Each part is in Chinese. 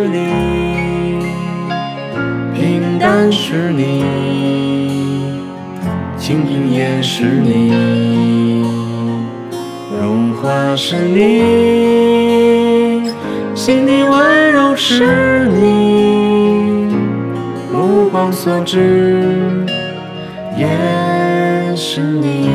是你，平淡是你，清贫也是你，荣华是你，心底温柔是你，目光所至也是你。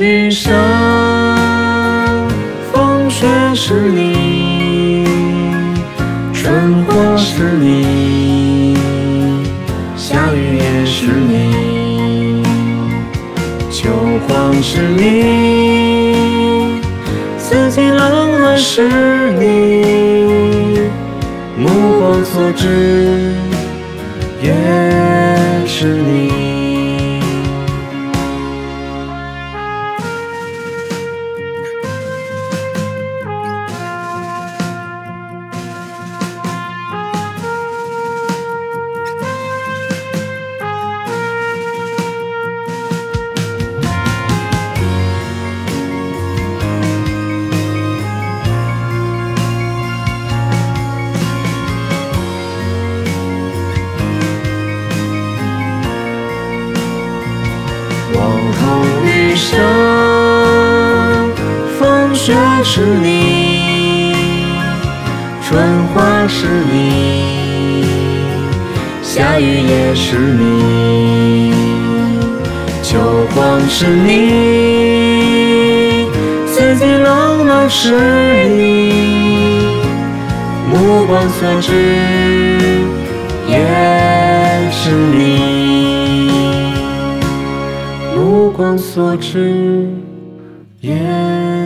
余生，风雪是你，春花是你，夏雨也是你，秋黄是你，四季冷暖是你，目光所至余生，风雪是你，春花是你，夏雨也是你，秋黄是你，四季冷暖是你，目光所至也是你。光所至，也。